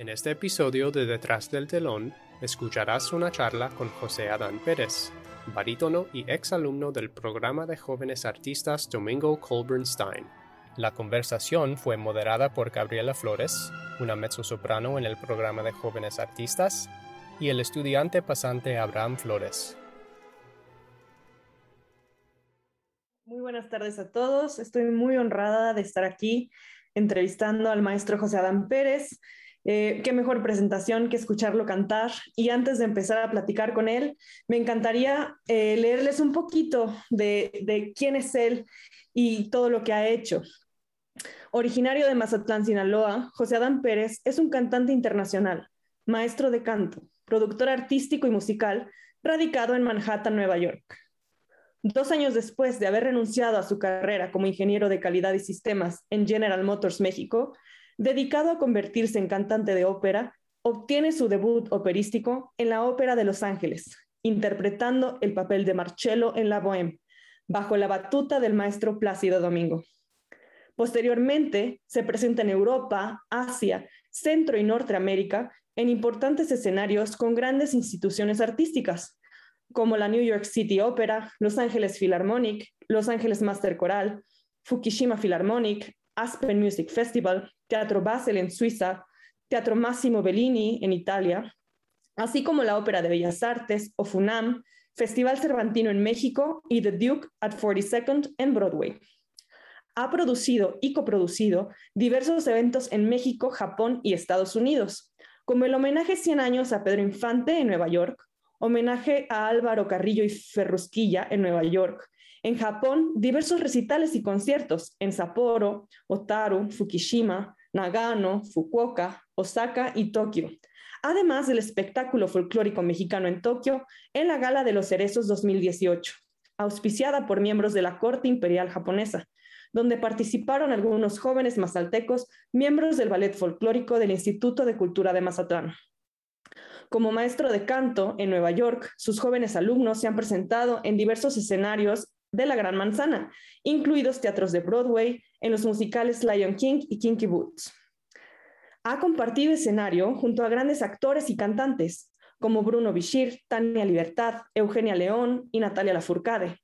En este episodio de Detrás del telón, escucharás una charla con José Adán Pérez, barítono y exalumno del programa de jóvenes artistas Domingo Colburn Stein. La conversación fue moderada por Gabriela Flores, una mezzosoprano en el programa de jóvenes artistas, y el estudiante pasante Abraham Flores. Muy buenas tardes a todos. Estoy muy honrada de estar aquí entrevistando al maestro José Adán Pérez. Eh, qué mejor presentación que escucharlo cantar. Y antes de empezar a platicar con él, me encantaría eh, leerles un poquito de, de quién es él y todo lo que ha hecho. Originario de Mazatlán, Sinaloa, José Adán Pérez es un cantante internacional, maestro de canto, productor artístico y musical, radicado en Manhattan, Nueva York. Dos años después de haber renunciado a su carrera como ingeniero de calidad y sistemas en General Motors México, dedicado a convertirse en cantante de ópera, obtiene su debut operístico en la Ópera de Los Ángeles, interpretando el papel de Marcello en La Bohème, bajo la batuta del maestro Plácido Domingo. Posteriormente, se presenta en Europa, Asia, Centro y Norteamérica en importantes escenarios con grandes instituciones artísticas, como la New York City Opera, Los Ángeles Philharmonic, Los Ángeles Master Choral, Fukushima Philharmonic, Aspen Music Festival, Teatro Basel en Suiza, Teatro Massimo Bellini en Italia, así como la Ópera de Bellas Artes o FUNAM, Festival Cervantino en México y The Duke at 42nd en Broadway. Ha producido y coproducido diversos eventos en México, Japón y Estados Unidos, como el homenaje 100 años a Pedro Infante en Nueva York, homenaje a Álvaro Carrillo y Ferrusquilla en Nueva York. En Japón, diversos recitales y conciertos en Sapporo, Otaru, Fukushima, Nagano, Fukuoka, Osaka y Tokio. Además del espectáculo folclórico mexicano en Tokio en la Gala de los Cerezos 2018, auspiciada por miembros de la Corte Imperial Japonesa, donde participaron algunos jóvenes mazaltecos, miembros del ballet folclórico del Instituto de Cultura de Mazatlán. Como maestro de canto en Nueva York, sus jóvenes alumnos se han presentado en diversos escenarios de la Gran Manzana, incluidos teatros de Broadway, en los musicales Lion King y Kinky Boots. Ha compartido escenario junto a grandes actores y cantantes, como Bruno Bichir, Tania Libertad, Eugenia León y Natalia Lafourcade.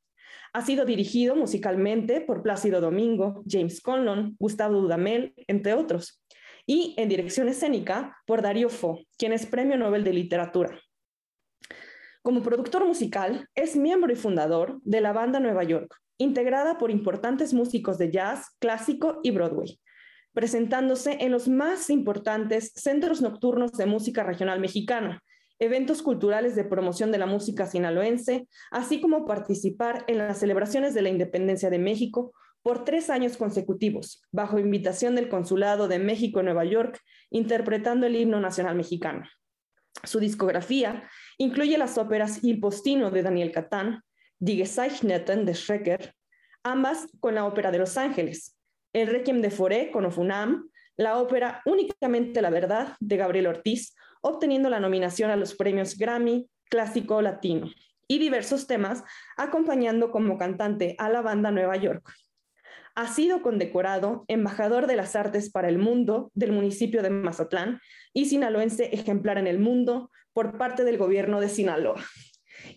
Ha sido dirigido musicalmente por Plácido Domingo, James Conlon, Gustavo Dudamel, entre otros y en dirección escénica por Darío Fo, quien es Premio Nobel de Literatura. Como productor musical, es miembro y fundador de la banda Nueva York, integrada por importantes músicos de jazz, clásico y Broadway, presentándose en los más importantes centros nocturnos de música regional mexicana, eventos culturales de promoción de la música sinaloense, así como participar en las celebraciones de la independencia de México por tres años consecutivos, bajo invitación del Consulado de México en Nueva York, interpretando el himno nacional mexicano. Su discografía incluye las óperas Il Postino de Daniel Catán, Die Gezeichneten de Schrecker, ambas con la Ópera de Los Ángeles, el Requiem de Foré con Ofunam, la ópera Únicamente la Verdad de Gabriel Ortiz, obteniendo la nominación a los premios Grammy Clásico Latino, y diversos temas, acompañando como cantante a la banda Nueva York ha sido condecorado embajador de las artes para el mundo del municipio de Mazatlán y sinaloense ejemplar en el mundo por parte del gobierno de Sinaloa.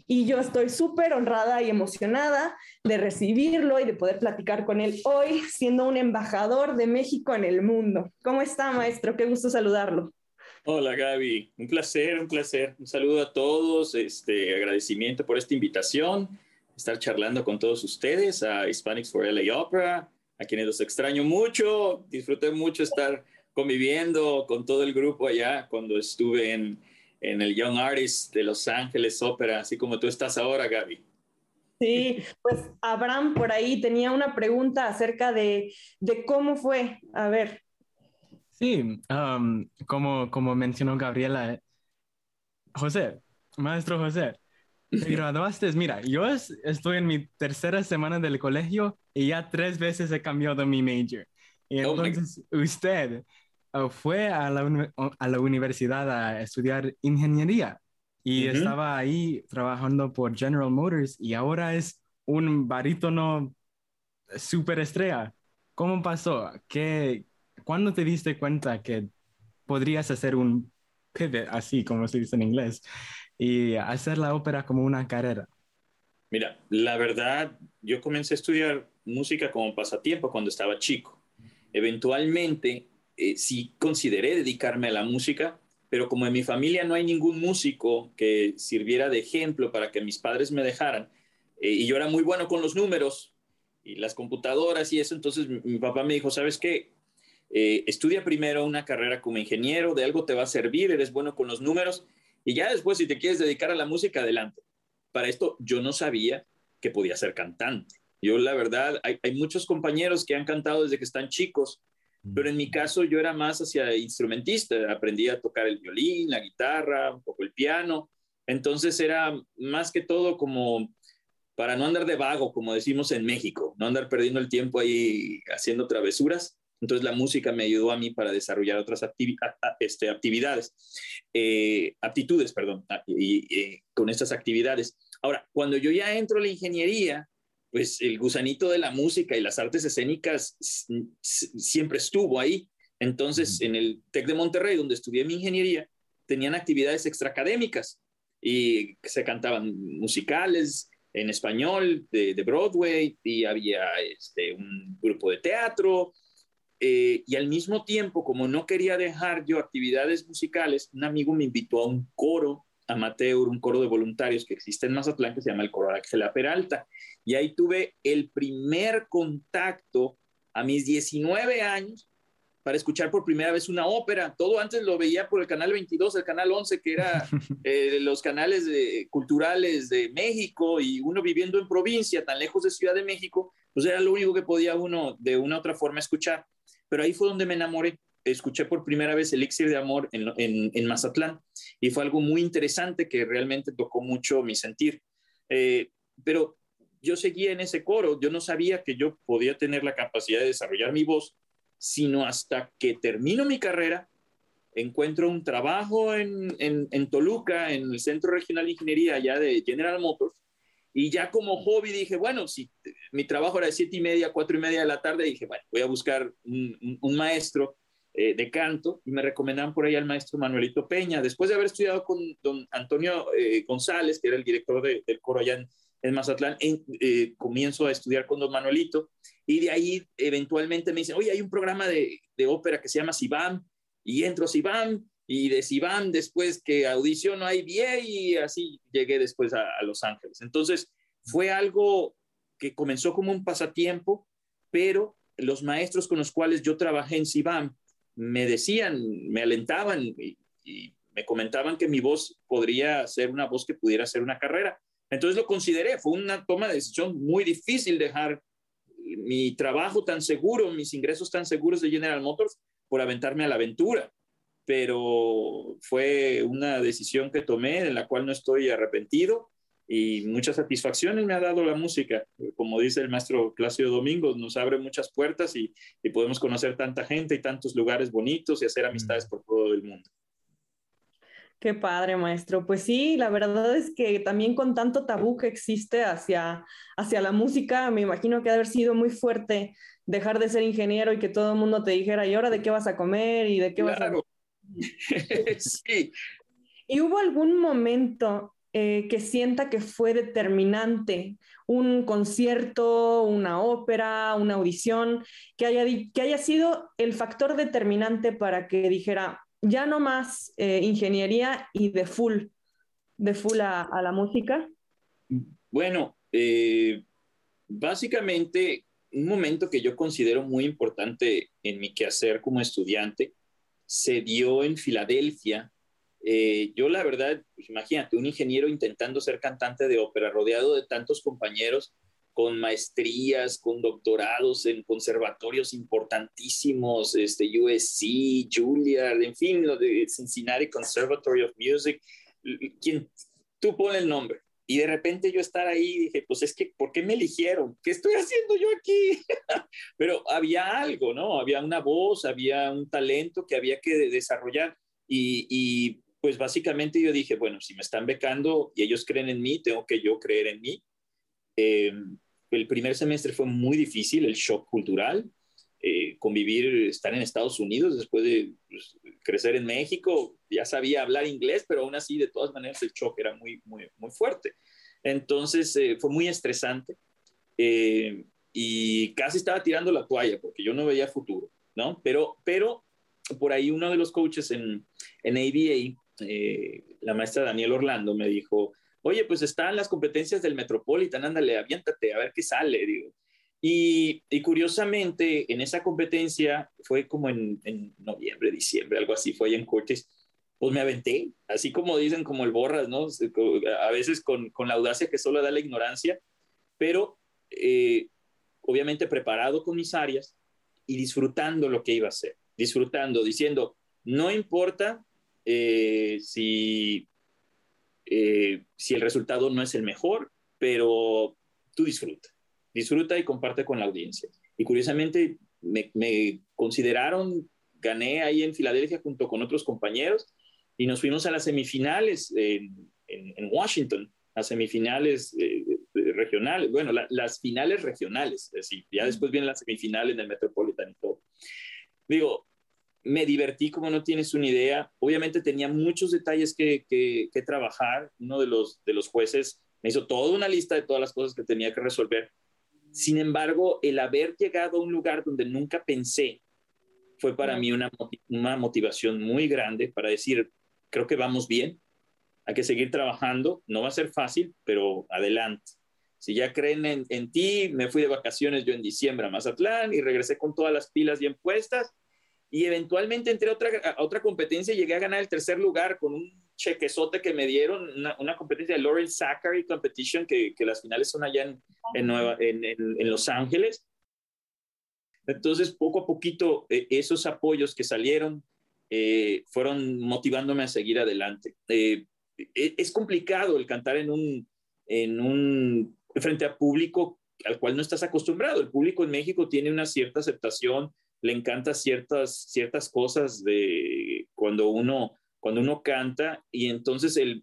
Y yo estoy súper honrada y emocionada de recibirlo y de poder platicar con él hoy, siendo un embajador de México en el mundo. ¿Cómo está, maestro? Qué gusto saludarlo. Hola, Gaby. Un placer, un placer. Un saludo a todos. Este agradecimiento por esta invitación estar charlando con todos ustedes, a Hispanics for LA Opera, a quienes los extraño mucho. Disfruté mucho estar conviviendo con todo el grupo allá cuando estuve en, en el Young Artists de Los Ángeles Opera, así como tú estás ahora, Gaby. Sí, pues Abraham por ahí tenía una pregunta acerca de, de cómo fue. A ver. Sí, um, como, como mencionó Gabriela, José, maestro José, te graduaste, mira, yo estoy en mi tercera semana del colegio y ya tres veces he cambiado mi major. Y oh entonces usted uh, fue a la, a la, universidad a estudiar ingeniería y estaba ahí trabajando por General Motors y ahora es un barítono super estrella. ¿Cómo pasó? ¿Qué, ¿Cuándo te diste cuenta que podrías hacer un pivot, así como se dice en inglés, y hacer la ópera como una carrera? Mira, la verdad, yo comencé a estudiar música como pasatiempo cuando estaba chico. Eventualmente, eh, sí consideré dedicarme a la música, pero como en mi familia no hay ningún músico que sirviera de ejemplo para que mis padres me dejaran, eh, y yo era muy bueno con los números y las computadoras y eso, entonces mi, papá me dijo, ¿sabes qué? Eh, estudia primero una carrera como ingeniero, de algo te va a servir, eres bueno con los números, y ya después si te quieres dedicar a la música, adelante. Para esto yo no sabía que podía ser cantante. Yo la verdad, hay, hay muchos compañeros que han cantado desde que están chicos, pero en mi caso yo era más hacia instrumentista, aprendí a tocar el violín, la guitarra, un poco el piano, entonces era más que todo como para no andar de vago, como decimos en México, no andar perdiendo el tiempo ahí haciendo travesuras. Entonces la música me ayudó a mí para desarrollar otras este, actividades, eh, aptitudes, perdón, y, eh, con estas actividades. Ahora, cuando yo ya entro a la ingeniería, pues el gusanito de la música y las artes escénicas siempre estuvo ahí. Entonces, en el TEC de Monterrey, donde estudié mi ingeniería, tenían actividades extraacadémicas y se cantaban musicales en español de, Broadway y había este, un grupo de teatro. Eh, y al mismo tiempo, como no quería dejar yo actividades musicales, un amigo me invitó a un coro amateur, un coro de voluntarios que existe en Mazatlán que se llama el Coro Ángela Peralta. Y ahí tuve el primer contacto a mis 19 años para escuchar por primera vez una ópera. Todo antes lo veía por el canal 22, el canal 11, que era eh, los canales culturales de México y uno viviendo en provincia, tan lejos de Ciudad de México, pues era lo único que podía uno de una u otra forma escuchar. Pero ahí fue donde me enamoré escuché por primera vez Elixir de Amor en, en, Mazatlán y fue algo muy interesante que realmente tocó mucho mi sentir. Eh, pero yo seguía en ese coro, yo no sabía que yo podía tener la capacidad de desarrollar mi voz, sino hasta que termino mi carrera, encuentro un trabajo en, en, Toluca, en el Centro Regional de Ingeniería allá de General Motors, y ya como hobby dije, bueno, si mi trabajo era de siete y media, cuatro y media de la tarde, dije, bueno, voy a buscar un, maestro eh, de canto y me recomendaban por ahí al maestro Manuelito Peña. Después de haber estudiado con don Antonio eh, González, que era el director del coro allá en, Mazatlán, eh, comienzo a estudiar con don Manuelito y de ahí eventualmente me dicen, oye, hay un programa de, ópera que se llama Sibam y entro a Sibam y de Sibam después que audiciono ahí bien y así llegué después a, Los Ángeles. Entonces fue algo que comenzó como un pasatiempo, pero los maestros con los cuales yo trabajé en Sibam me decían, me alentaban y, me comentaban que mi voz podría ser una voz que pudiera ser una carrera. Entonces lo consideré, fue una toma de decisión muy difícil dejar mi trabajo tan seguro, mis ingresos tan seguros de General Motors por aventarme a la aventura. Pero fue una decisión que tomé en la cual no estoy arrepentido y muchas satisfacciones me ha dado la música. Como dice el maestro Clásido Domingos, nos abre muchas puertas y, podemos conocer tanta gente y tantos lugares bonitos y hacer amistades mm. por todo el mundo. Qué padre, maestro. Pues sí, la verdad es que también con tanto tabú que existe hacia, hacia la música, me imagino que ha de haber sido muy fuerte dejar de ser ingeniero y que todo el mundo te dijera, ¿y ahora de qué vas a comer? ¿Y de qué vas a...? sí. ¿Y hubo algún momento eh, que sienta que fue determinante, un concierto, una ópera, una audición, que haya, que haya sido el factor determinante para que dijera, ya no más eh, ingeniería y de full, de full a, la música? Bueno, eh, básicamente un momento que yo considero muy importante en mi quehacer como estudiante se dio en Filadelfia eh, yo la verdad, pues imagínate, un ingeniero intentando ser cantante de ópera, rodeado de tantos compañeros con maestrías, con doctorados en conservatorios importantísimos, este, USC, Juilliard, en fin, lo de Cincinnati Conservatory of Music, quien tú pones el nombre. Y de repente yo estar ahí dije, pues es que, ¿por qué me eligieron? ¿Qué estoy haciendo yo aquí? Pero había algo, ¿no? Había una voz, había un talento que había que desarrollar. Y, pues básicamente yo dije, bueno, si me están becando y ellos creen en mí, tengo que yo creer en mí. Eh, el primer semestre fue muy difícil, el shock cultural, eh, convivir, estar en Estados Unidos después de pues, crecer en México, ya sabía hablar inglés, pero aún así, de todas maneras, el choque era muy, muy, muy fuerte. Entonces, eh, fue muy estresante eh, y casi estaba tirando la toalla porque yo no veía futuro, ¿no? Pero, pero por ahí uno de los coaches en, en ABA, eh, la maestra Daniel Orlando, me dijo, oye, pues están las competencias del Metropolitan, ándale, aviéntate, a ver qué sale, digo. Y, curiosamente, en esa competencia, fue como en, noviembre, diciembre, algo así, fue en Cortes, pues me aventé, así como dicen, como el borras, ¿no? A veces con, la audacia que solo da la ignorancia, pero eh, obviamente preparado con mis áreas y disfrutando lo que iba a hacer, disfrutando, diciendo, no importa eh, si, eh, si el resultado no es el mejor, pero tú disfruta disfruta y comparte con la audiencia. Y curiosamente me, consideraron, gané ahí en Filadelfia junto con otros compañeros y nos fuimos a las semifinales en, Washington, a semifinales eh, regionales, bueno, las finales regionales, es decir, ya después viene la semifinal en el Metropolitan y todo. Digo, me divertí como no tienes una idea. Obviamente tenía muchos detalles que, que, que, trabajar. Uno de los, de los jueces me hizo toda una lista de todas las cosas que tenía que resolver. Sin embargo, el haber llegado a un lugar donde nunca pensé fue para mí una, motivación muy grande para decir, creo que vamos bien, hay que seguir trabajando, no va a ser fácil, pero adelante. Si ya creen en, ti, me fui de vacaciones yo en diciembre a Mazatlán y regresé con todas las pilas bien puestas y eventualmente entré a otra, a otra competencia y llegué a ganar el tercer lugar con un chequezote que me dieron, una, competencia de Lauren Zachary Competition, que, que, las finales son allá en, en, Nueva, en, en, Los Ángeles. Entonces, poco a poquito, eh, esos apoyos que salieron eh, fueron motivándome a seguir adelante. Eh, e, es complicado el cantar en un, en un frente a público al cual no estás acostumbrado. El público en México tiene una cierta aceptación, le encanta ciertas, ciertas cosas de cuando uno cuando uno canta y entonces el,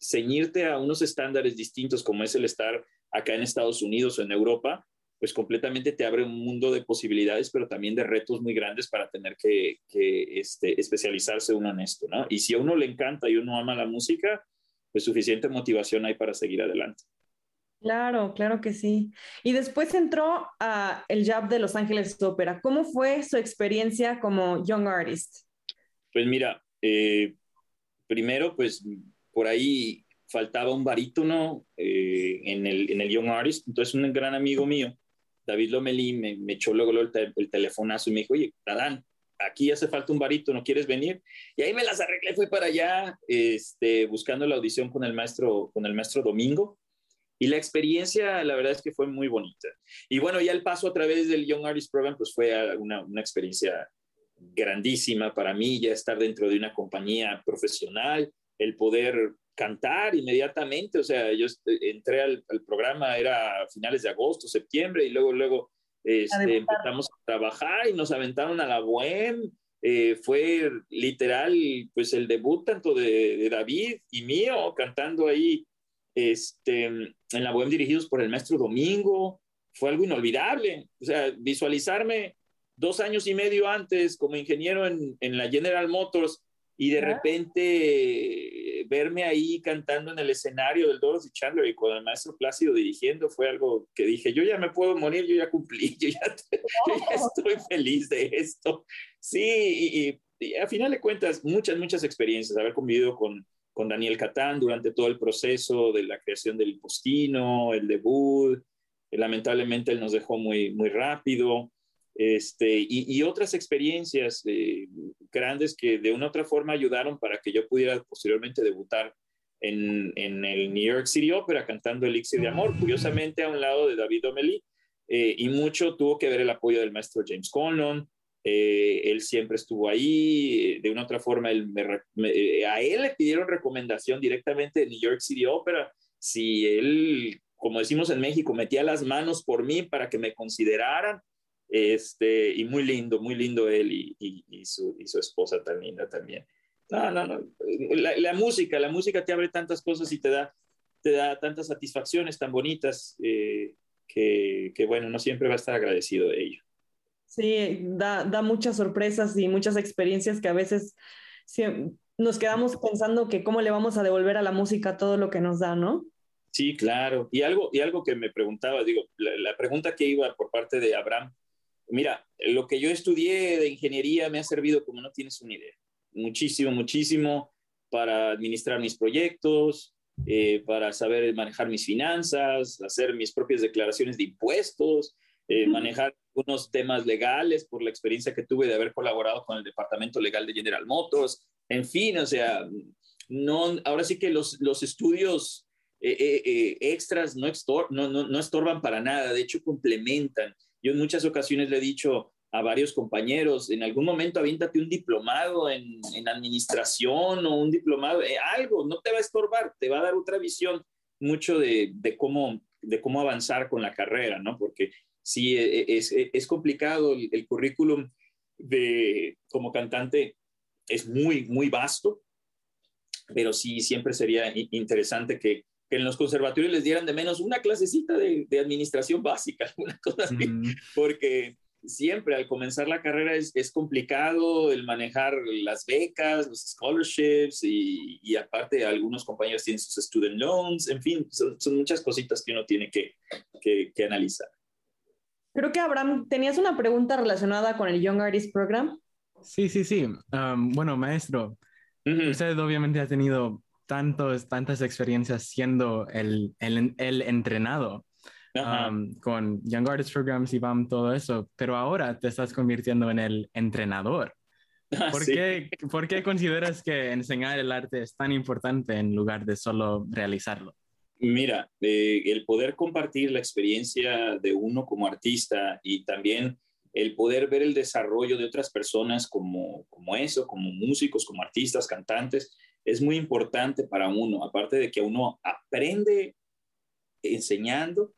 ceñirte a unos estándares distintos como es el estar acá en Estados Unidos o en Europa, pues completamente te abre un mundo de posibilidades, pero también de retos muy grandes para tener que, este, especializarse uno en esto, ¿no? Y si a uno le encanta y uno ama la música, pues suficiente motivación hay para seguir adelante. Claro, claro que sí. Y después entró a el Jab de Los Ángeles Opera. ¿Cómo fue su experiencia como young artist? Pues mira, eh, primero, pues por ahí faltaba un barítono eh, en, el, en el Young Artist, entonces un gran amigo mío, David Lomelí, me, echó luego el, el, telefonazo y me dijo, oye, Adán, aquí hace falta un barítono, ¿quieres venir? Y ahí me las arreglé, fui para allá, este, buscando la audición con el maestro, con el maestro Domingo, y la experiencia, la verdad es que fue muy bonita. Y bueno, ya el paso a través del Young Artist Program, pues fue una, una experiencia grandísima para mí ya estar dentro de una compañía profesional, el poder cantar inmediatamente, o sea, yo entré al, programa, era a finales de agosto, septiembre, y luego, luego este, empezamos a trabajar y nos aventaron a la Bohem, eh, fue literal, pues el debut tanto de, David y mío, cantando ahí este, en la Bohem dirigidos por el maestro Domingo, fue algo inolvidable, o sea, visualizarme dos años y medio antes como ingeniero en, en la General Motors y de repente verme ahí cantando en el escenario del Dorothy Chandler y con el maestro Plácido dirigiendo fue algo que dije, yo ya me puedo morir, yo ya cumplí, yo ya, estoy feliz de esto. Sí, y, a final de cuentas, muchas, muchas experiencias, haber convivido con, con Daniel Catán durante todo el proceso de la creación del Postino, el debut, lamentablemente él nos dejó muy, muy rápido. Este, y, otras experiencias eh, grandes que de una otra forma ayudaron para que yo pudiera posteriormente debutar en, en, el New York City Opera cantando Elixir de Amor, curiosamente a un lado de David O'Malley, eh, y mucho tuvo que ver el apoyo del maestro James Conlon, eh, él siempre estuvo ahí, de una otra forma él a él le pidieron recomendación directamente de New York City Opera, si él, como decimos en México, metía las manos por mí para que me consideraran, este, y muy lindo, muy lindo él y, y, su, y su, esposa tan linda también. No, no, no. La, música, la música te abre tantas cosas y te da, te da tantas satisfacciones tan bonitas eh, que, que, bueno, no siempre va a estar agradecido de ello. Sí, da, da muchas sorpresas y muchas experiencias que a veces nos quedamos pensando que cómo le vamos a devolver a la música todo lo que nos da, ¿no? Sí, claro. Y algo, y algo que me preguntaba, digo, la, pregunta que iba por parte de Abraham, mira, lo que yo estudié de ingeniería me ha servido como no tienes una idea. Muchísimo, muchísimo para administrar mis proyectos, eh, para saber manejar mis finanzas, hacer mis propias declaraciones de impuestos, eh, manejar unos temas legales por la experiencia que tuve de haber colaborado con el departamento legal de General Motors. En fin, o sea, no, ahora sí que los, los estudios eh, extras no, no, no, no estorban para nada, de hecho complementan. Yo en muchas ocasiones le he dicho, a varios compañeros, en algún momento aviéntate un diplomado en, administración o un diplomado, eh, algo, no te va a estorbar, te va a dar otra visión mucho de, cómo, de cómo avanzar con la carrera, ¿no? Porque sí, e, e, es, es, complicado el, currículum de, como cantante, es muy, muy vasto, pero sí, siempre sería interesante que, en los conservatorios les dieran de menos una clasecita de, administración básica, una cosa así, porque siempre al comenzar la carrera es, es, complicado el manejar las becas, los scholarships y, y, aparte algunos compañeros tienen sus student loans, en fin, son, son muchas cositas que uno tiene que, que, que, analizar. Creo que Abraham, tenías una pregunta relacionada con el Young Artist Program. Sí, sí, sí. Um, bueno, maestro, usted obviamente ha tenido tantos, tantas experiencias siendo el, el, el entrenado con Young Artist Programs y BAM, todo eso, pero ahora te estás convirtiendo en el entrenador. Ah, ¿Por, qué, ¿Por, qué, consideras que enseñar el arte es tan importante en lugar de solo realizarlo? Mira, eh, el poder compartir la experiencia de uno como artista y también el poder ver el desarrollo de otras personas como, como eso, como músicos, como artistas, cantantes, es muy importante para uno, aparte de que uno aprende enseñando,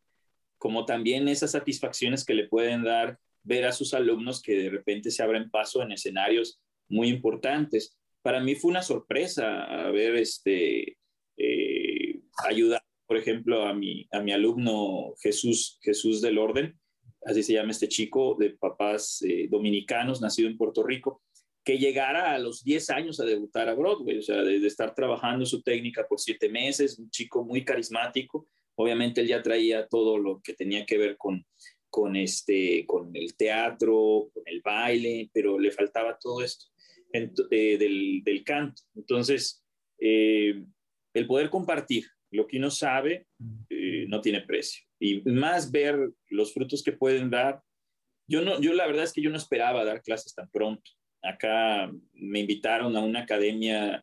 como también esas satisfacciones que le pueden dar ver a sus alumnos que de repente se abren paso en escenarios muy importantes. Para mí fue una sorpresa haber este, eh, ayudado, por ejemplo, a mi, a mi alumno Jesús, Jesús del Orden, así se llama este chico, de papás eh, dominicanos, nacido en Puerto Rico, que llegara a los 10 años a debutar a Broadway, o sea, de, de estar trabajando su técnica por siete meses, un chico muy carismático, Obviamente él ya traía todo lo que tenía que ver con, con, este, con el teatro, con el baile, pero le faltaba todo esto eh, del, del, canto. Entonces, eh, el poder compartir lo que uno sabe eh, no tiene precio. Y más ver los frutos que pueden dar. Yo, no, yo la verdad es que yo no esperaba dar clases tan pronto. Acá me invitaron a una academia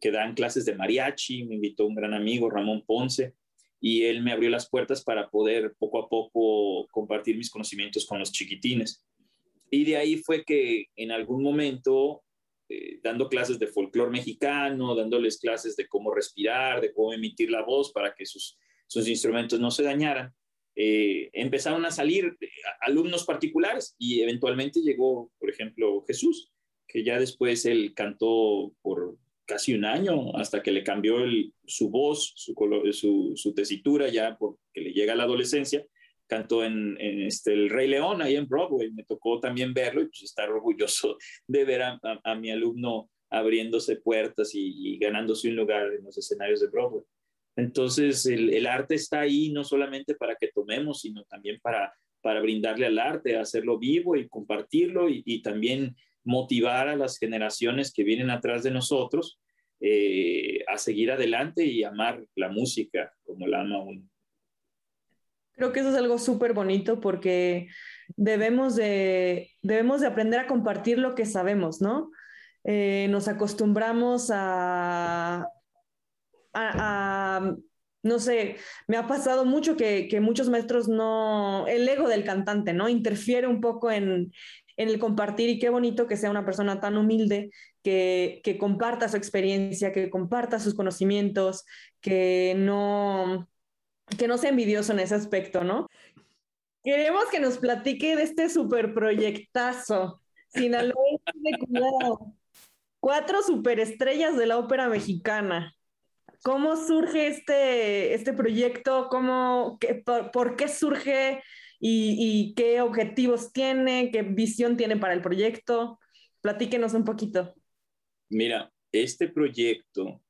que dan clases de mariachi, me invitó un gran amigo, Ramón Ponce, y él me abrió las puertas para poder poco a poco compartir mis conocimientos con los chiquitines. Y de ahí fue que en algún momento, eh, dando clases de folclore mexicano, dándoles clases de cómo respirar, de cómo emitir la voz para que sus, sus instrumentos no se dañaran, eh, empezaron a salir eh, alumnos particulares y eventualmente llegó, por ejemplo, Jesús, que ya después él cantó por casi un año hasta que le cambió su voz, su, su, tesitura ya porque le llega la adolescencia. Cantó en, este, El Rey León, ahí en Broadway. Me tocó también verlo y pues estar orgulloso de ver a, mi alumno abriéndose puertas y, ganándose un lugar en los escenarios de Broadway. Entonces, el, arte está ahí no solamente para que tomemos, sino también para, para brindarle al arte, hacerlo vivo y compartirlo y, y también motivar a las generaciones que vienen atrás de nosotros eh, a seguir adelante y amar la música como la ama uno. Creo que eso es algo súper bonito porque debemos de, debemos de aprender a compartir lo que sabemos, ¿no? Eh, nos acostumbramos a, no sé, me ha pasado mucho que, que, muchos maestros no, el ego del cantante, ¿no? Interfiere un poco en, en el compartir y qué bonito que sea una persona tan humilde que, que comparta su experiencia, que comparta sus conocimientos, que no, que no sea envidioso en ese aspecto, ¿no? Queremos que nos platique de este super proyectazo, Sinaloa de cuidado. Cuatro superestrellas de la ópera mexicana. ¿Cómo surge este, este proyecto? ¿Cómo, qué, por, por, qué surge? y, qué objetivos tiene, qué visión tiene para el proyecto. Platíquenos un poquito. Mira, este proyecto,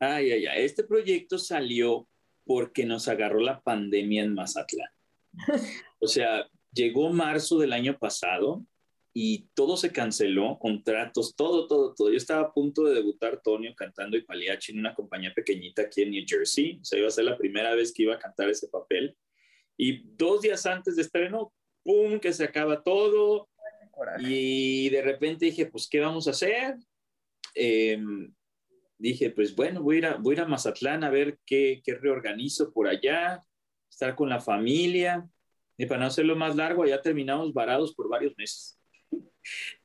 ay, ay, ay, este proyecto salió porque nos agarró la pandemia en Mazatlán. O sea, llegó marzo del año pasado y todo se canceló, contratos, todo, todo, todo. Yo estaba a punto de debutar Tonio cantando y paliachi en una compañía pequeñita aquí en New Jersey. O sea, iba a ser la primera vez que iba a cantar ese papel. Y dos días antes de estreno, ¡pum!, que se acaba todo. Y de repente dije, pues, ¿qué vamos a hacer? Em, dije, pues bueno, voy a, ir a, voy a ir a Mazatlán a ver qué, qué reorganizo por allá, estar con la familia. Y para no hacerlo más largo, allá terminamos varados por varios meses.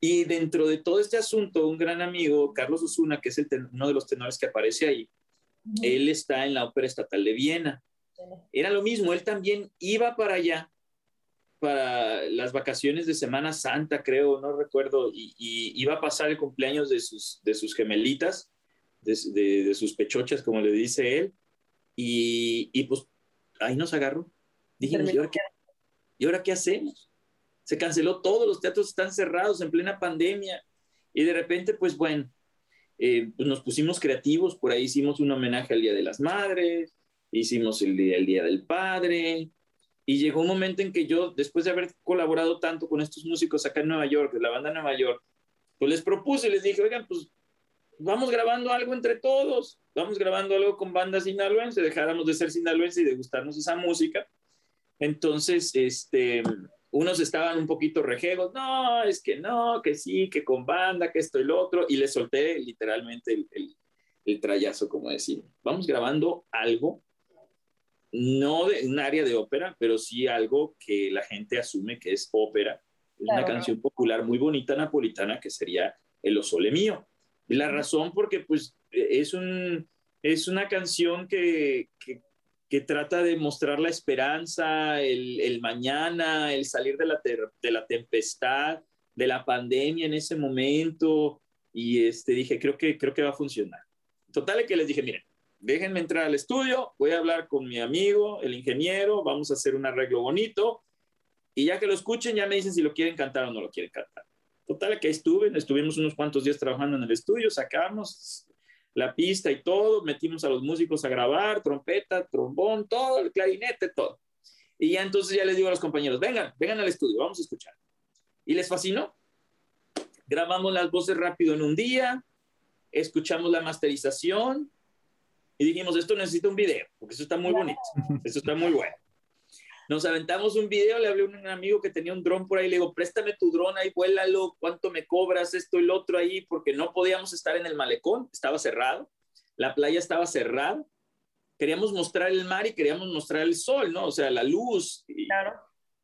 Y dentro de todo este asunto, un gran amigo, Carlos Osuna, que es el uno de los tenores que aparece ahí, él está en la Ópera Estatal de Viena. Era lo mismo, él también iba para allá para las vacaciones de Semana Santa, creo, no recuerdo, y, iba a pasar el cumpleaños de sus, de sus gemelitas, de, sus pechochas, como le dice él, y, y pues ahí nos agarró. Dijimos, ¿y ahora qué hacemos? Se canceló todo, los teatros están cerrados en plena pandemia. Y de repente, pues bueno, eh, pues nos pusimos creativos, por ahí hicimos un homenaje al Día de las Madres, hicimos el Día, el día del Padre, y llegó un momento en que yo, después de haber colaborado tanto con estos músicos acá en Nueva York, de la banda Nueva York, pues les propuse, les dije, oigan, pues vamos grabando algo entre todos, vamos grabando algo con bandas sinaloense, dejáramos de ser sinaloense y de gustarnos esa música. Entonces, este, unos estaban un poquito rejegos, no, es que no, que sí, que con banda, que esto y lo otro, y le solté literalmente el, el, trayazo, como decir, vamos grabando algo, no de un área de ópera, pero sí algo que la gente asume que es ópera. Es una canción popular muy bonita napolitana que sería El Osole Mío. Y la razón porque pues es, un, es una canción que, que, que trata de mostrar la esperanza, el, mañana, el salir de la, de la tempestad, de la pandemia en ese momento. Y este, dije, creo que, creo que va a funcionar. Total, que les dije, miren, déjenme entrar al estudio, voy a hablar con mi amigo, el ingeniero, vamos a hacer un arreglo bonito. Y ya que lo escuchen, ya me dicen si lo quieren cantar o no lo quieren cantar. Total, que estuve, estuvimos unos cuantos días trabajando en el estudio, sacamos, la pista y todo, metimos a los músicos a grabar, trompeta, trombón, todo, el clarinete, todo. Y ya entonces ya les digo a los compañeros, vengan, vengan al estudio, vamos a escuchar. Y les fascinó. Grabamos las voces rápido en un día, escuchamos la masterización y dijimos, esto necesita un video, porque eso está muy bonito, esto está muy bueno. Nos aventamos un video, le hablé a un amigo que tenía un dron por ahí, le digo, préstame tu dron ahí, vuélalo, ¿cuánto me cobras esto y lo otro ahí? Porque no podíamos estar en el malecón, estaba cerrado, la playa estaba cerrada. Queríamos mostrar el mar y queríamos mostrar el sol, ¿no? O sea, la luz. Y, claro.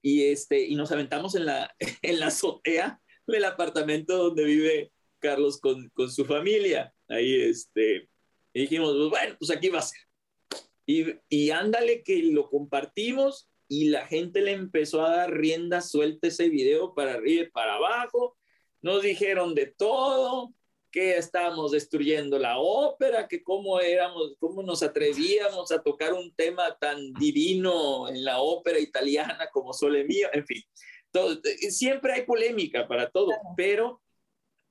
Y, este, y nos aventamos en la, en la azotea del apartamento donde vive Carlos con, con su familia. Ahí, este, y dijimos, pues bueno, pues aquí va a ser. Y, y ándale que lo compartimos y la gente le empezó a dar rienda suelta ese video para arriba y para abajo. Nos dijeron de todo, que estábamos destruyendo la ópera, que cómo éramos, cómo nos atrevíamos a tocar un tema tan divino en la ópera italiana como Sole Mío, en fin. Todo, siempre hay polémica para todo, pero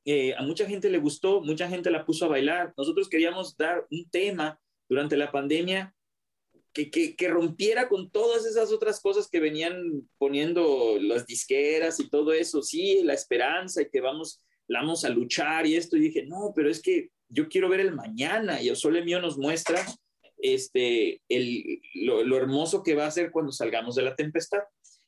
eh, a mucha gente le gustó, mucha gente la puso a bailar. Nosotros queríamos dar un tema durante la pandemia que, rompiera con todas esas otras cosas que venían poniendo las disqueras y todo eso, sí, la esperanza y que vamos, vamos a luchar y esto, y dije, no, pero es que yo quiero ver el mañana y el Sole Mío nos muestra este, el, lo, hermoso que va a ser cuando salgamos de la tempestad.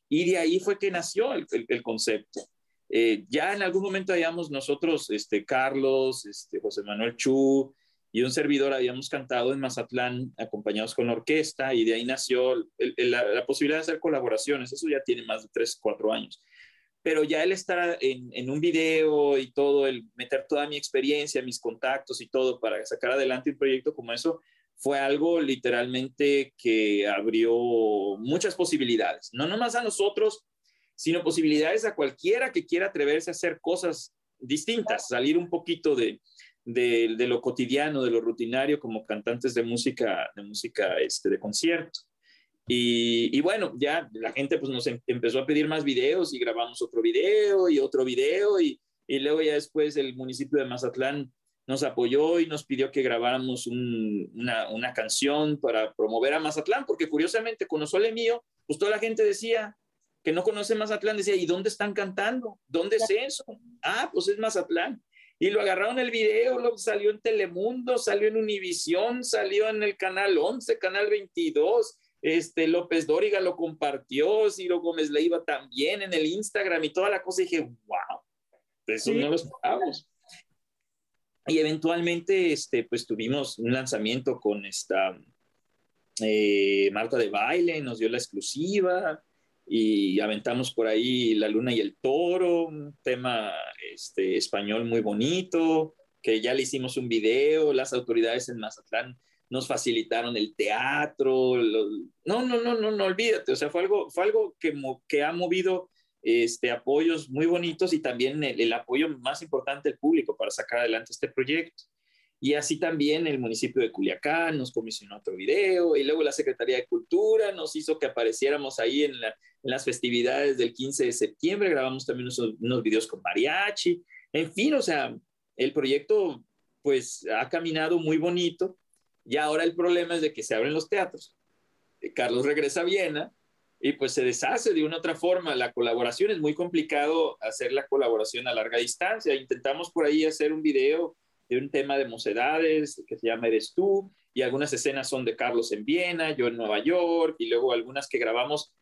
Y de ahí fue que nació el, concepto. Eh, ya en algún momento habíamos nosotros, este, Carlos, este, José Manuel Chu, y un servidor habíamos cantado en Mazatlán acompañados con la orquesta y de ahí nació la, posibilidad de hacer colaboraciones. Eso ya tiene más de tres, cuatro años. Pero ya el estar en, en, un video y todo, el meter toda mi experiencia, mis contactos y todo para sacar adelante un proyecto como eso, fue algo literalmente que abrió muchas posibilidades. No nomás a nosotros, sino posibilidades a cualquiera que quiera atreverse a hacer cosas distintas, salir un poquito de, de, lo cotidiano, de lo rutinario como cantantes de música, de música este, de concierto. Y, y, bueno, ya la gente pues nos em, empezó a pedir más videos y grabamos otro video y otro video y, y luego ya después el municipio de Mazatlán nos apoyó y nos pidió que grabáramos un, una, una, canción para promover a Mazatlán, porque curiosamente con Sole Mío, pues toda la gente decía que no conoce Mazatlán, decía, ¿y dónde están cantando? ¿Dónde es eso? Ah, pues es Mazatlán. Y lo agarraron el video, lo salió en Telemundo, salió en Univisión, salió en el canal 11, canal 22. Este López Dóriga lo compartió, Ciro Gómez Leiva también en el Instagram y toda la cosa. Y dije, wow, eso no lo esperábamos. Y eventualmente, este, pues tuvimos un lanzamiento con esta eh, Marta de Baile, nos dio la exclusiva y aventamos por ahí La Luna y el Toro, un tema este, español muy bonito, que ya le hicimos un video, las autoridades en Mazatlán nos facilitaron el teatro, no, no, no, no, no olvídate, o sea, fue algo, fue algo que, que ha movido este, apoyos muy bonitos y también el, el, apoyo más importante del público para sacar adelante este proyecto. Y así también el municipio de Culiacán nos comisionó otro video y luego la Secretaría de Cultura nos hizo que apareciéramos ahí en, la, en las festividades del 15 de septiembre, grabamos también unos, unos videos con mariachi, en fin, o sea, el proyecto pues ha caminado muy bonito y ahora el problema es de que se abren los teatros. Carlos regresa a Viena y pues se deshace de una otra forma. La colaboración es muy complicado hacer la colaboración a larga distancia. Intentamos por ahí hacer un video de un tema de mocedades que se llama Eres tú y algunas escenas son de Carlos en Viena, yo en Nueva York y luego algunas que grabamos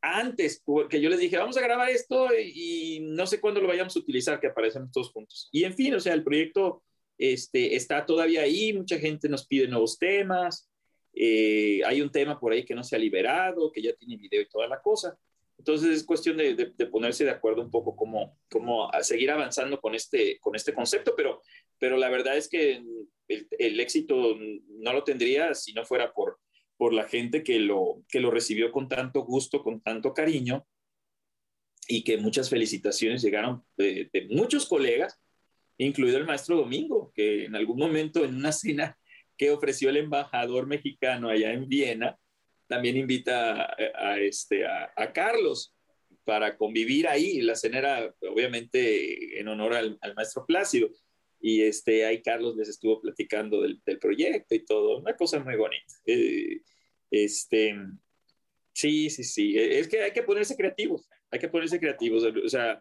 antes, porque yo les dije, vamos a grabar esto y, no sé cuándo lo vayamos a utilizar, que aparecemos todos juntos. Y en fin, o sea, el proyecto este, está todavía ahí, mucha gente nos pide nuevos temas, eh, hay un tema por ahí que no se ha liberado, que ya tiene video y toda la cosa. Entonces es cuestión de, de, de ponerse de acuerdo un poco cómo, cómo seguir avanzando con este, con este concepto, pero, pero la verdad es que el, éxito no lo tendría si no fuera por, por la gente que lo, que lo recibió con tanto gusto, con tanto cariño, y que muchas felicitaciones llegaron de, muchos colegas, incluido el maestro Domingo, que en algún momento en una cena que ofreció el embajador mexicano allá en Viena, también invita a, este, a, Carlos para convivir ahí. La cena era obviamente en honor al, al, maestro Plácido. Y este, ahí Carlos les estuvo platicando del, del proyecto y todo. Una cosa muy bonita. Eh, este, sí, sí, sí. Es que hay que ponerse creativos. Hay que ponerse creativos. O sea,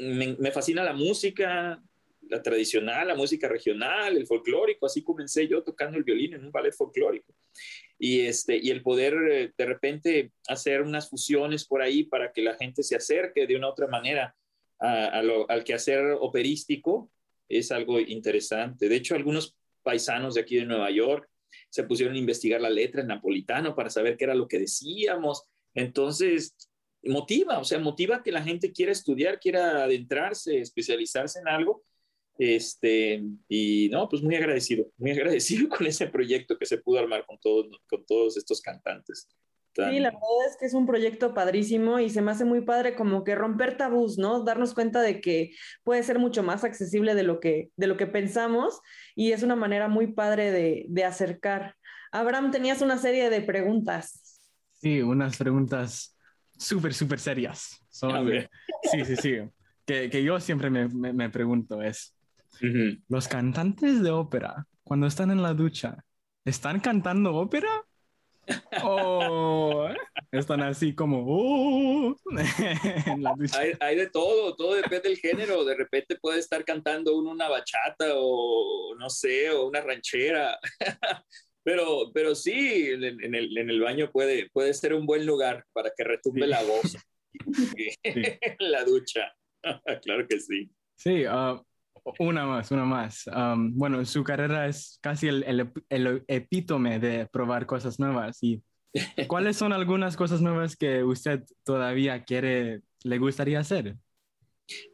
me, me fascina la música, la tradicional, la música regional, el folclórico, así comencé yo tocando el violín en un ballet folclórico. Y, este, y el poder eh, de repente hacer unas fusiones por ahí para que la gente se acerque de una otra manera a, a lo, al quehacer operístico es algo interesante. De hecho, algunos paisanos de aquí de Nueva York se pusieron a investigar la letra en napolitano para saber qué era lo que decíamos. Entonces, motiva, o sea, motiva que la gente quiera estudiar, quiera adentrarse, especializarse en algo este, y no, pues muy agradecido, muy agradecido con ese proyecto que se pudo armar con todos, con todos estos cantantes. Tan... Sí, la verdad es que es un proyecto padrísimo y se me hace muy padre como que romper tabús, ¿no? Darnos cuenta de que puede ser mucho más accesible de lo que, de lo que pensamos y es una manera muy padre de, de acercar. Abraham, tenías una serie de preguntas. Sí, unas preguntas súper, súper serias. Sobre... Sí, sí, sí. Que, que yo siempre me, me, me pregunto es, Uh -huh. Los cantantes de ópera, cuando están en la ducha, ¿están cantando ópera? ¿O están así como oh, en la ducha? Hay, hay, de todo, todo depende del género. De repente puede estar cantando uno una bachata o no sé, o una ranchera. Pero, pero sí, en, en, el, en el baño puede, puede ser un buen lugar para que retumbe sí. la voz. Sí. la ducha. claro que sí. Sí, uh, una más, una más. Um, bueno, su carrera es casi el, el, el, epítome de probar cosas nuevas. ¿Y cuáles son algunas cosas nuevas que usted todavía quiere, le gustaría hacer?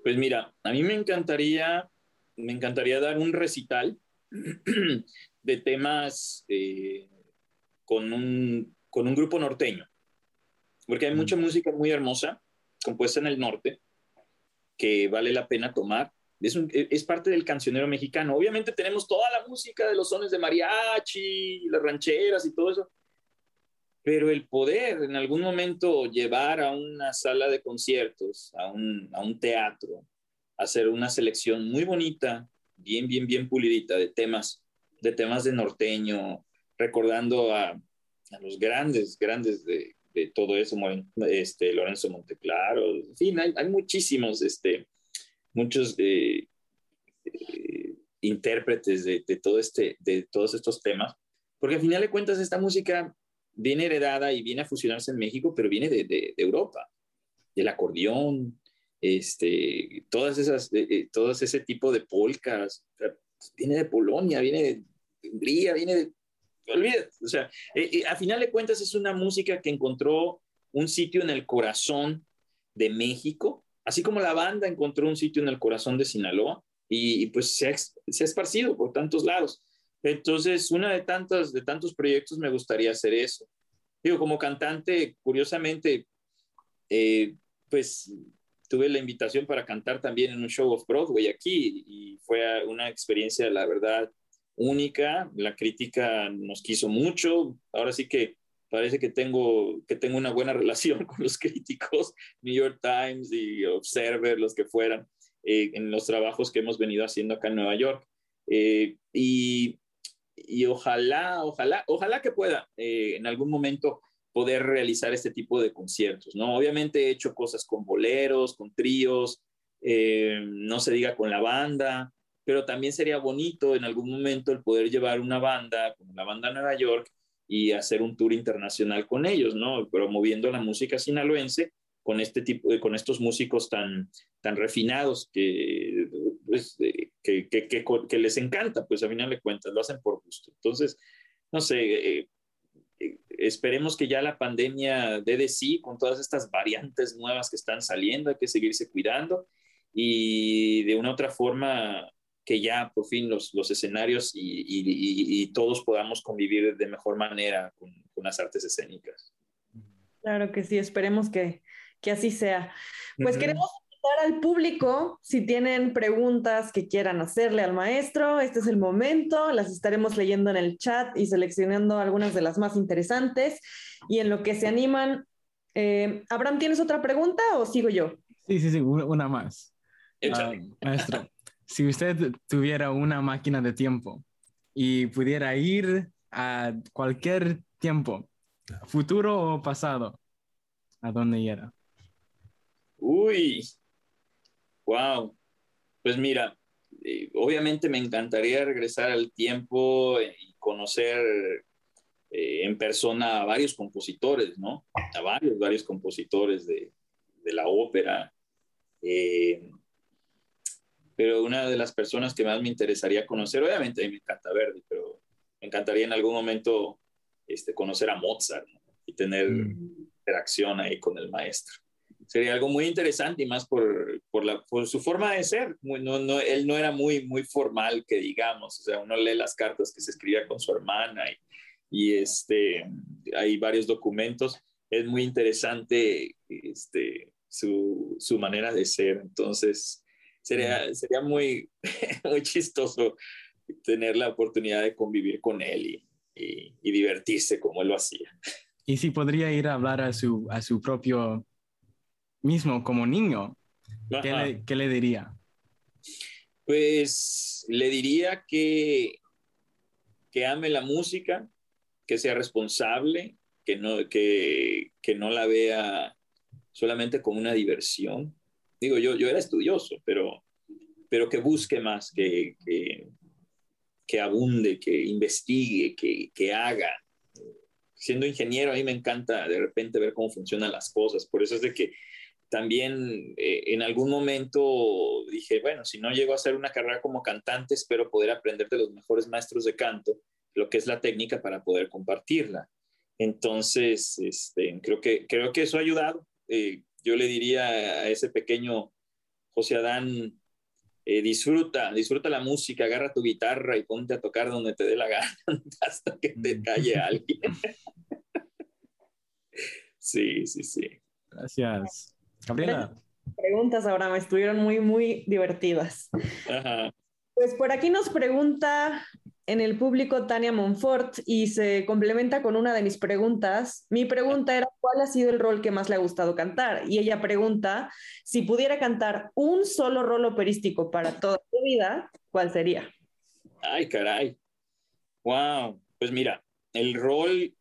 Pues mira, a mí me encantaría, me encantaría dar un recital de temas eh, con, un, con un grupo norteño, porque hay mucha música muy hermosa compuesta en el norte que vale la pena tomar es, un, es, parte del cancionero mexicano. Obviamente tenemos toda la música de los sones de mariachi, las rancheras y todo eso. pero el poder en algún momento llevar a una sala de conciertos, a un, a un teatro, hacer una selección muy bonita, bien, bien, bien pulidita de temas, de temas de norteño, recordando a, a los grandes, grandes de, de, todo eso, este, Lorenzo Monteclaro, en fin, hay, hay muchísimos, este, muchos eh, eh, intérpretes de, de, todo este, de todos estos temas, porque al final de cuentas esta música viene heredada y viene a fusionarse en México, pero viene de, de Europa, del acordeón, este, todas esas, eh, todos ese tipo de polcas, viene de Polonia, viene de Hungría, viene de olvídate, o sea, eh, eh, a final de cuentas es una música que encontró un sitio en el corazón de México, así como la banda encontró un sitio en el corazón de Sinaloa y, pues se ha, esparcido por tantos lados. Entonces, una de tantos, de tantos proyectos me gustaría hacer eso. Digo, como cantante, curiosamente, eh, pues tuve la invitación para cantar también en un show of Broadway aquí y fue una experiencia, la verdad, única, la crítica nos quiso mucho, ahora sí que parece que tengo, que tengo una buena relación con los críticos, New York Times y Observer, los que fueran, eh, en los trabajos que hemos venido haciendo acá en Nueva York. Eh, y, y, ojalá, ojalá, ojalá que pueda eh, en algún momento poder realizar este tipo de conciertos, ¿no? Obviamente he hecho cosas con boleros, con tríos, eh, no se diga con la banda, pero también sería bonito en algún momento el poder llevar una banda, como la banda Nueva York, y hacer un tour internacional con ellos, ¿no? Promoviendo la música sinaloense con este tipo de, con estos músicos tan, tan refinados que, pues, que, que, que, que, les encanta, pues a final de cuentas, lo hacen por gusto. Entonces, no sé, eh, eh, esperemos que ya la pandemia dé de sí con todas estas variantes nuevas que están saliendo, hay que seguirse cuidando y de una otra forma que ya por fin los, los escenarios y, y, y, todos podamos convivir de mejor manera con, con, las artes escénicas. Claro que sí, esperemos que, que así sea. Pues uh -huh. queremos invitar al público, si tienen preguntas que quieran hacerle al maestro, este es el momento, las estaremos leyendo en el chat y seleccionando algunas de las más interesantes. Y en lo que se animan, eh, Abraham, ¿tienes otra pregunta o sigo yo? Sí, sí, sí, una más. Uh, maestro si usted tuviera una máquina de tiempo y pudiera ir a cualquier tiempo, futuro o pasado, ¿a dónde iría? Uy, wow. Pues mira, eh, obviamente me encantaría regresar al tiempo y conocer eh, en persona a varios compositores, ¿no? A varios, varios compositores de, de la ópera. Eh, pero una de las personas que más me interesaría conocer, obviamente a mí me encanta Verdi, pero me encantaría en algún momento este, conocer a Mozart ¿no? y tener mm. interacción ahí con el maestro. Sería algo muy interesante y más por, por, la, por su forma de ser. Muy, no, no, él no era muy, muy formal, que digamos. O sea, uno lee las cartas que se escribía con su hermana y, y este, hay varios documentos. Es muy interesante este, su, su manera de ser. Entonces, sería, sería muy, muy chistoso tener la oportunidad de convivir con él y, y, y, divertirse como él lo hacía. Y si podría ir a hablar a su, a su propio mismo como niño, ¿qué le, ¿qué le, diría? Pues le diría que, que ame la música, que sea responsable, que no, que, que no la vea solamente como una diversión, digo, yo, yo era estudioso, pero, pero que busque más, que, que, que abunde, que investigue, que, que, haga. Siendo ingeniero, a mí me encanta de repente ver cómo funcionan las cosas. Por eso es de que también eh, en algún momento dije, bueno, si no llego a hacer una carrera como cantante, espero poder aprender de los mejores maestros de canto lo que es la técnica para poder compartirla. Entonces, este, creo, que, creo que eso ha ayudado. Eh, yo le diría a ese pequeño José Adán, eh, disfruta, disfruta la música, agarra tu guitarra y ponte a tocar donde te dé la gana hasta que te calle alguien. sí, sí, sí. Gracias. Gabriela. Preguntas ahora me estuvieron muy, muy divertidas. Ajá. Pues por aquí nos pregunta en el público Tania Monfort y se complementa con una de mis preguntas. Mi pregunta era, ¿cuál ha sido el rol que más le ha gustado cantar? Y ella pregunta, si pudiera cantar un solo rol operístico para toda su vida, ¿cuál sería? Ay, caray. Wow. Pues mira, el rol,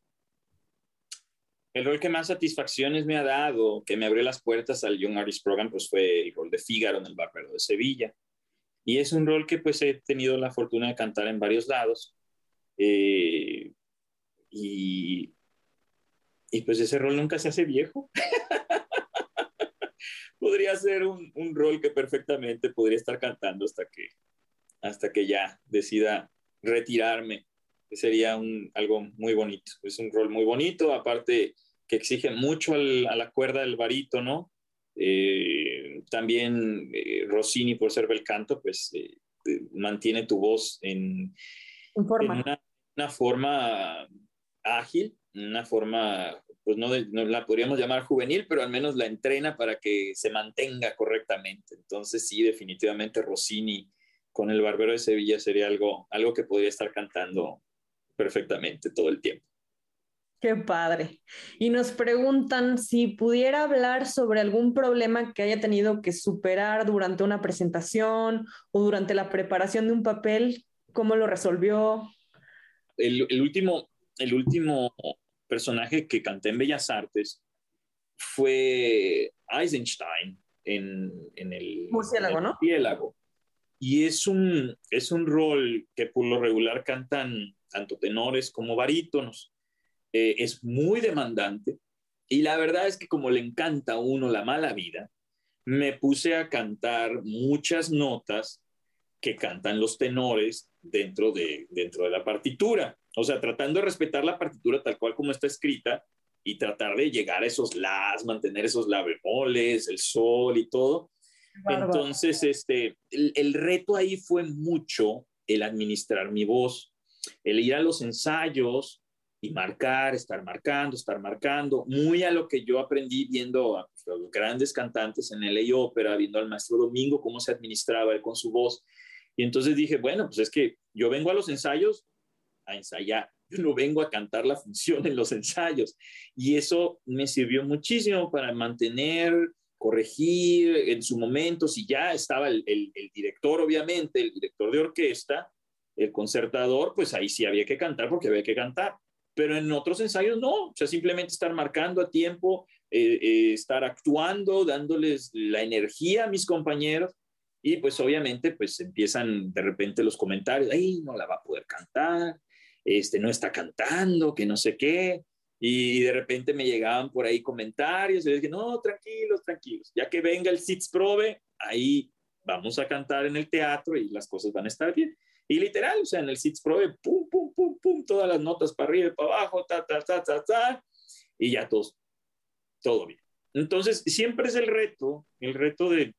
el rol que más satisfacciones me ha dado, que me abrió las puertas al Young Artist Program, pues fue el rol de Fígaro en el Barbero de Sevilla. Y es un rol que pues he tenido la fortuna de cantar en varios lados. Eh, y, y pues ese rol nunca se hace viejo. podría ser un, un, rol que perfectamente podría estar cantando hasta que, hasta que ya decida retirarme. Sería un, algo muy bonito. Es un rol muy bonito, aparte que exige mucho al, a la cuerda del barito, ¿no? Eh, también eh, Rossini, por ser bel canto, pues eh, mantiene tu voz en, en, forma. en una, forma ágil, una forma, pues no, de, no, la podríamos llamar juvenil, pero al menos la entrena para que se mantenga correctamente. Entonces sí, definitivamente Rossini con el Barbero de Sevilla sería algo, algo que podría estar cantando perfectamente todo el tiempo. Qué padre. Y nos preguntan si pudiera hablar sobre algún problema que haya tenido que superar durante una presentación o durante la preparación de un papel, ¿cómo lo resolvió? El, el último, el último personaje que canté en Bellas Artes fue Eisenstein en, en el murciélago, ¿no? Murciélago. Y es un, es un rol que por lo regular cantan tanto tenores como barítonos eh, es muy demandante y la verdad es que como le encanta a uno la mala vida, me puse a cantar muchas notas que cantan los tenores dentro de, dentro de la partitura. O sea, tratando de respetar la partitura tal cual como está escrita y tratar de llegar a esos las, mantener esos la bemoles, el sol y todo. Bárbaro. Entonces, este, el, el reto ahí fue mucho el administrar mi voz, el ir a los ensayos, y marcar, estar marcando, estar marcando, muy a lo que yo aprendí viendo a, los grandes cantantes en el ópera, viendo al maestro Domingo cómo se administraba él con su voz. Y entonces dije, bueno, pues es que yo vengo a los ensayos a ensayar, yo no vengo a cantar la función en los ensayos. Y eso me sirvió muchísimo para mantener, corregir en su momento, si ya estaba el, el, el director, obviamente, el director de orquesta, el concertador, pues ahí sí había que cantar porque había que cantar pero en otros ensayos no, o sea, simplemente estar marcando a tiempo, eh, eh, estar actuando, dándoles la energía a mis compañeros. Y pues obviamente pues empiezan de repente los comentarios, ay, no la va a poder cantar, este, no está cantando, que no sé qué, y de repente me llegaban por ahí comentarios y les dije, no, tranquilos, tranquilos, ya que venga el SITS Probe, ahí vamos a cantar en el teatro y las cosas van a estar bien. Y literal, o sea, en el SITS Pro, pum, pum, pum, pum, todas las notas para arriba y para abajo, ta, ta, ta, ta, ta, y ya todos, todo bien. Entonces, siempre es el reto, el reto de,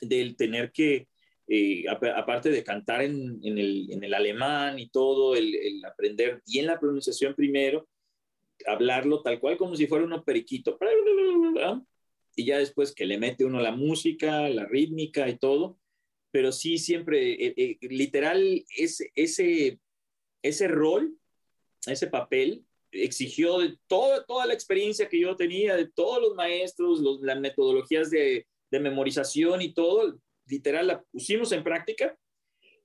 del tener que, eh, aparte de cantar en, en, el, en, el, alemán y todo, el, el, aprender bien la pronunciación primero, hablarlo tal cual como si fuera uno periquito, y ya después que le mete uno la música, la rítmica y todo, pero sí siempre, eh, eh, literal, ese, ese, ese rol, ese papel, exigió de toda, toda la experiencia que yo tenía, de todos los maestros, los, las metodologías de, de memorización y todo, literal, la pusimos en práctica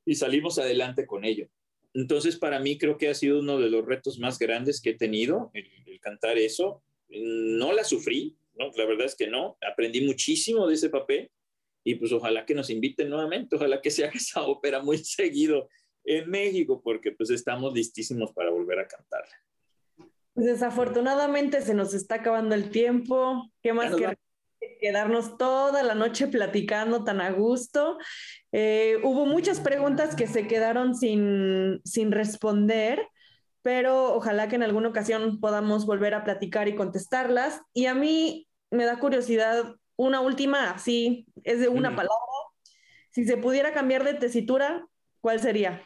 y salimos adelante con ello. Entonces, para mí creo que ha sido uno de los retos más grandes que he tenido, el, el cantar eso. No la sufrí, ¿no? la verdad es que no, aprendí muchísimo de ese papel y pues ojalá que nos inviten nuevamente, ojalá que se haga esa ópera muy seguido en México, porque pues estamos listísimos para volver a cantarla. Pues desafortunadamente se nos está acabando el tiempo, ¿qué más que quedarnos toda la noche platicando tan a gusto? Eh, hubo muchas preguntas que se quedaron sin, sin responder pero ojalá que en alguna ocasión podamos volver a platicar y contestarlas. Y a mí me da curiosidad una última, sí, es de una mm. palabra. Si se pudiera cambiar de tesitura, ¿cuál sería?